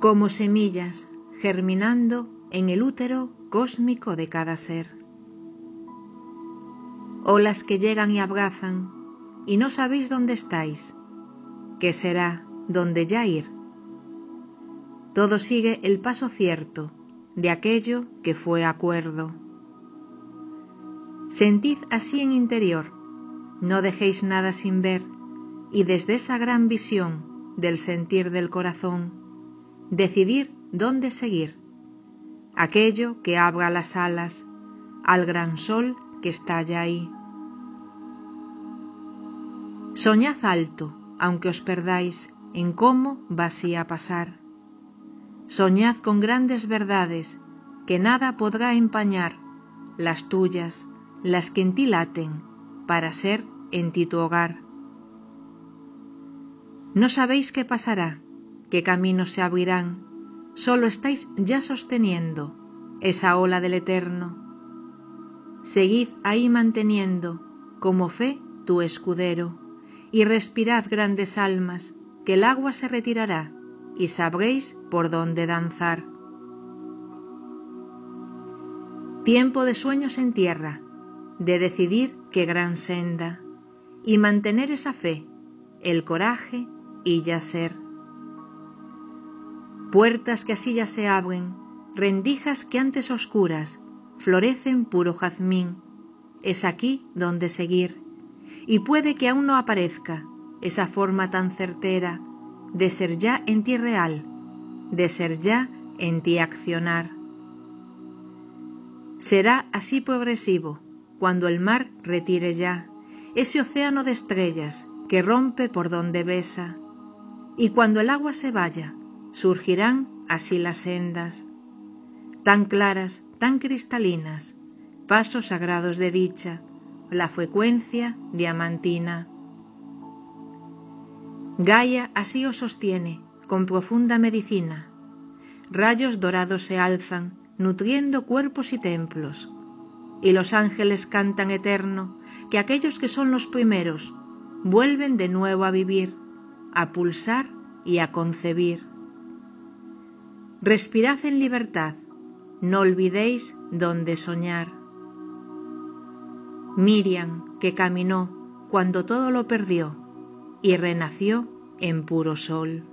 como semillas germinando en el útero cósmico de cada ser. Olas que llegan y abrazan y no sabéis dónde estáis, qué será, dónde ya ir. Todo sigue el paso cierto de aquello que fue acuerdo. Sentid así en interior, no dejéis nada sin ver, y desde esa gran visión del sentir del corazón, decidir dónde seguir, aquello que abra las alas al gran sol que está ya ahí. Soñad alto, aunque os perdáis en cómo así a pasar. Soñad con grandes verdades que nada podrá empañar, las tuyas, las que en ti laten, para ser en ti tu hogar. No sabéis qué pasará, qué caminos se abrirán, solo estáis ya sosteniendo esa ola del eterno. Seguid ahí manteniendo como fe tu escudero, y respirad grandes almas, que el agua se retirará, y sabréis por dónde danzar. Tiempo de sueños en tierra, de decidir qué gran senda, y mantener esa fe, el coraje y ya ser. Puertas que así ya se abren, rendijas que antes oscuras, florecen puro jazmín, es aquí donde seguir, y puede que aún no aparezca esa forma tan certera de ser ya en ti real, de ser ya en ti accionar. Será así progresivo cuando el mar retire ya ese océano de estrellas que rompe por donde besa, y cuando el agua se vaya, surgirán así las sendas, tan claras, tan cristalinas, pasos sagrados de dicha, la frecuencia diamantina. Gaia así os sostiene, con profunda medicina. Rayos dorados se alzan, nutriendo cuerpos y templos, y los ángeles cantan eterno, que aquellos que son los primeros vuelven de nuevo a vivir, a pulsar y a concebir. Respirad en libertad, no olvidéis dónde soñar. Miriam, que caminó cuando todo lo perdió y renació en puro sol.